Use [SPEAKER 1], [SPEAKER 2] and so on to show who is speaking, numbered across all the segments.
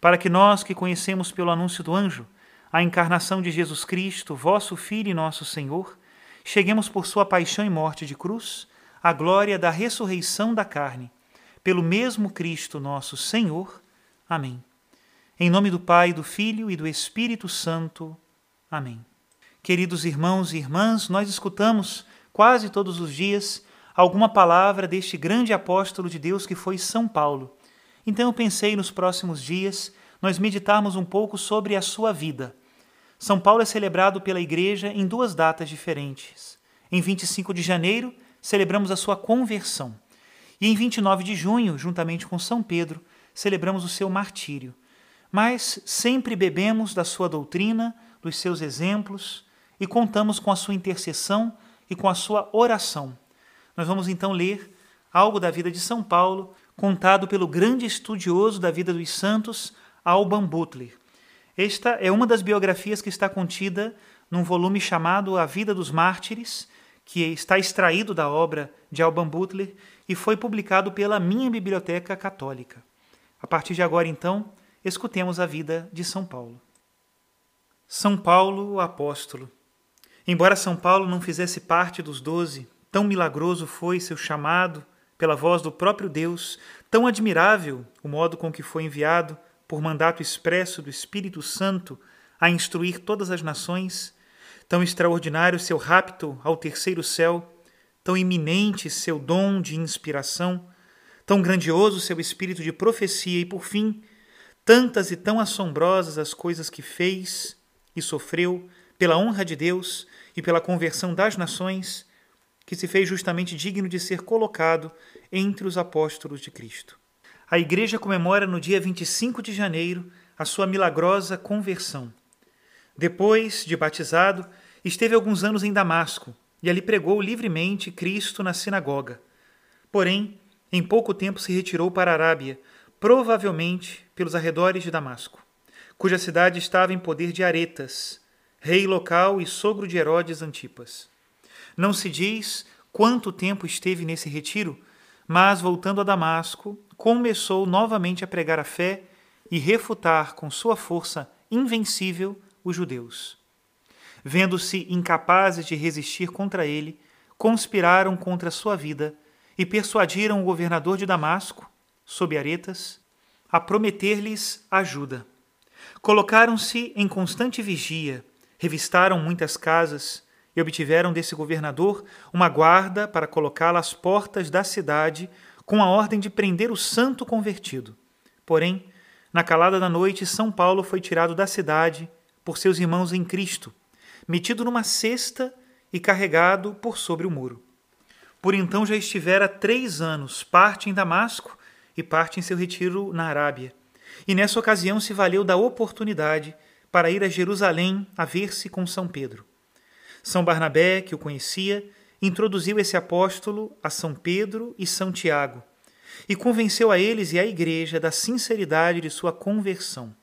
[SPEAKER 1] para que nós que conhecemos pelo anúncio do anjo a encarnação de Jesus Cristo, vosso Filho e nosso Senhor, cheguemos por sua paixão e morte de cruz à glória da ressurreição da carne, pelo mesmo Cristo nosso Senhor. Amém. Em nome do Pai, do Filho e do Espírito Santo. Amém. Queridos irmãos e irmãs, nós escutamos quase todos os dias alguma palavra deste grande apóstolo de Deus que foi São Paulo então eu pensei nos próximos dias nós meditarmos um pouco sobre a sua vida. São Paulo é celebrado pela Igreja em duas datas diferentes. Em 25 de janeiro, celebramos a sua conversão. E em 29 de junho, juntamente com São Pedro, celebramos o seu martírio. Mas sempre bebemos da sua doutrina, dos seus exemplos e contamos com a sua intercessão e com a sua oração. Nós vamos então ler algo da vida de São Paulo, contado pelo grande estudioso da vida dos santos, Alban Butler. Esta é uma das biografias que está contida num volume chamado A Vida dos Mártires, que está extraído da obra de Alban Butler e foi publicado pela minha biblioteca católica. A partir de agora, então, escutemos a vida de São Paulo. São Paulo, o apóstolo. Embora São Paulo não fizesse parte dos doze, tão milagroso foi seu chamado pela voz do próprio Deus, tão admirável o modo com que foi enviado, por mandato expresso do Espírito Santo, a instruir todas as nações, tão extraordinário seu rapto ao terceiro céu, tão iminente seu dom de inspiração, tão grandioso seu espírito de profecia e, por fim, tantas e tão assombrosas as coisas que fez e sofreu pela honra de Deus e pela conversão das nações, que se fez justamente digno de ser colocado entre os apóstolos de Cristo. A Igreja comemora no dia 25 de janeiro a sua milagrosa conversão. Depois de batizado, esteve alguns anos em Damasco e ali pregou livremente Cristo na sinagoga. Porém, em pouco tempo se retirou para a Arábia, provavelmente pelos arredores de Damasco, cuja cidade estava em poder de Aretas, rei local e sogro de Herodes Antipas. Não se diz quanto tempo esteve nesse retiro, mas voltando a Damasco, começou novamente a pregar a fé e refutar com sua força invencível os judeus. Vendo-se incapazes de resistir contra ele, conspiraram contra sua vida e persuadiram o governador de Damasco, sob aretas, a prometer-lhes ajuda. Colocaram-se em constante vigia, revistaram muitas casas e obtiveram desse governador uma guarda para colocá-la às portas da cidade com a ordem de prender o santo convertido. Porém, na calada da noite, São Paulo foi tirado da cidade por seus irmãos em Cristo, metido numa cesta e carregado por sobre o muro. Por então já estivera três anos, parte em Damasco e parte em seu retiro na Arábia. E nessa ocasião se valeu da oportunidade para ir a Jerusalém a ver-se com São Pedro. São Barnabé, que o conhecia, introduziu esse apóstolo a São Pedro e São Tiago e convenceu a eles e à igreja da sinceridade de sua conversão.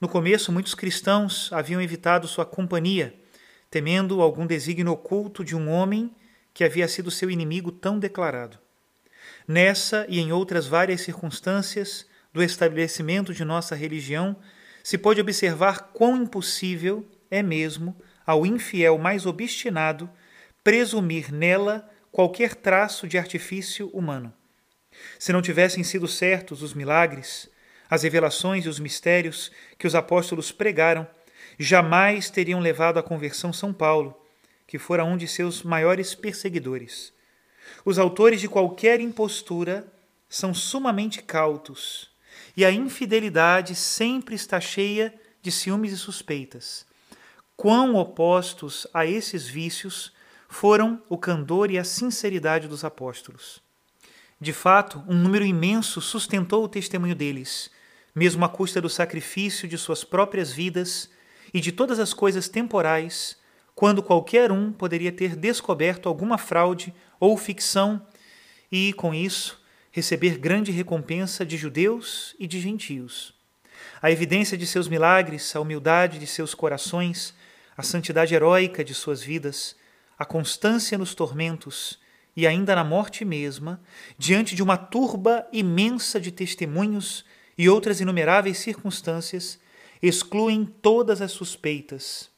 [SPEAKER 1] No começo, muitos cristãos haviam evitado sua companhia, temendo algum desígnio oculto de um homem que havia sido seu inimigo tão declarado. Nessa e em outras várias circunstâncias do estabelecimento de nossa religião, se pode observar quão impossível é mesmo ao infiel mais obstinado presumir nela qualquer traço de artifício humano. Se não tivessem sido certos os milagres, as revelações e os mistérios que os apóstolos pregaram, jamais teriam levado à conversão São Paulo, que fora um de seus maiores perseguidores. Os autores de qualquer impostura são sumamente cautos, e a infidelidade sempre está cheia de ciúmes e suspeitas. Quão opostos a esses vícios foram o candor e a sinceridade dos apóstolos. De fato, um número imenso sustentou o testemunho deles, mesmo à custa do sacrifício de suas próprias vidas e de todas as coisas temporais, quando qualquer um poderia ter descoberto alguma fraude ou ficção e, com isso, receber grande recompensa de judeus e de gentios. A evidência de seus milagres, a humildade de seus corações, a santidade heróica de suas vidas, a constância nos tormentos e ainda na morte mesma, diante de uma turba imensa de testemunhos e outras inumeráveis circunstâncias, excluem todas as suspeitas,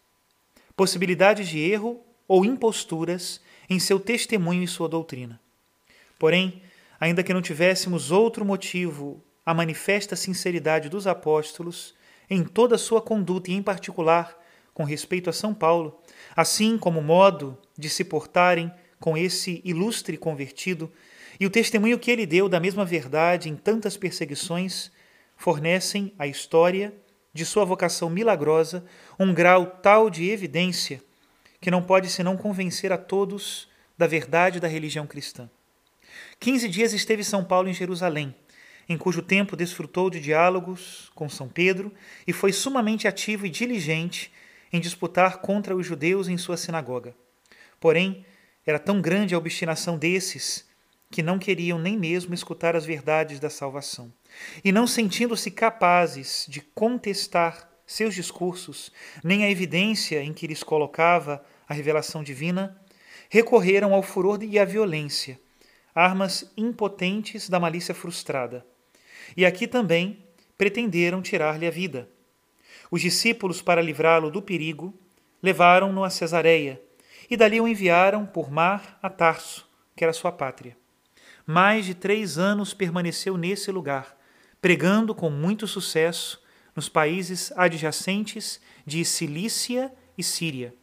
[SPEAKER 1] possibilidades de erro ou imposturas em seu testemunho e sua doutrina. Porém, ainda que não tivéssemos outro motivo a manifesta sinceridade dos apóstolos em toda a sua conduta e em particular com respeito a São Paulo, assim como o modo de se portarem com esse ilustre convertido e o testemunho que ele deu da mesma verdade em tantas perseguições, fornecem à história de sua vocação milagrosa um grau tal de evidência que não pode senão convencer a todos da verdade da religião cristã. Quinze dias esteve São Paulo em Jerusalém, em cujo tempo desfrutou de diálogos com São Pedro e foi sumamente ativo e diligente em disputar contra os judeus em sua sinagoga. Porém, era tão grande a obstinação desses que não queriam nem mesmo escutar as verdades da salvação. E não sentindo-se capazes de contestar seus discursos, nem a evidência em que lhes colocava a revelação divina, recorreram ao furor e à violência, armas impotentes da malícia frustrada. E aqui também pretenderam tirar-lhe a vida. Os discípulos, para livrá-lo do perigo, levaram-no a Cesareia e dali o enviaram por mar a Tarso, que era sua pátria. Mais de três anos permaneceu nesse lugar, pregando com muito sucesso nos países adjacentes de Cilícia e Síria.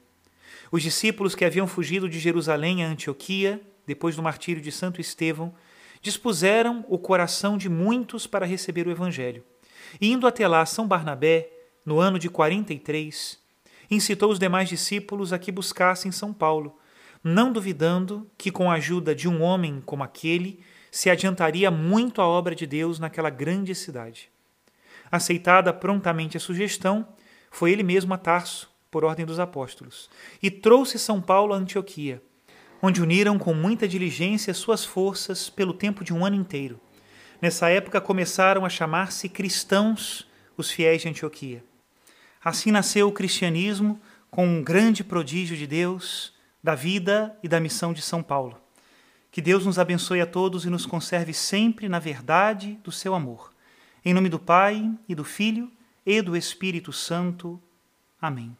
[SPEAKER 1] Os discípulos que haviam fugido de Jerusalém a Antioquia, depois do martírio de Santo Estevão, dispuseram o coração de muitos para receber o Evangelho. Indo até lá São Barnabé, no ano de 43, incitou os demais discípulos a que buscassem São Paulo, não duvidando que, com a ajuda de um homem como aquele, se adiantaria muito a obra de Deus naquela grande cidade. Aceitada prontamente a sugestão, foi ele mesmo a Tarso, por ordem dos apóstolos, e trouxe São Paulo a Antioquia, onde uniram com muita diligência suas forças pelo tempo de um ano inteiro. Nessa época começaram a chamar-se cristãos os fiéis de Antioquia. Assim nasceu o cristianismo com um grande prodígio de Deus, da vida e da missão de São Paulo. Que Deus nos abençoe a todos e nos conserve sempre na verdade do seu amor. Em nome do Pai e do Filho e do Espírito Santo. Amém.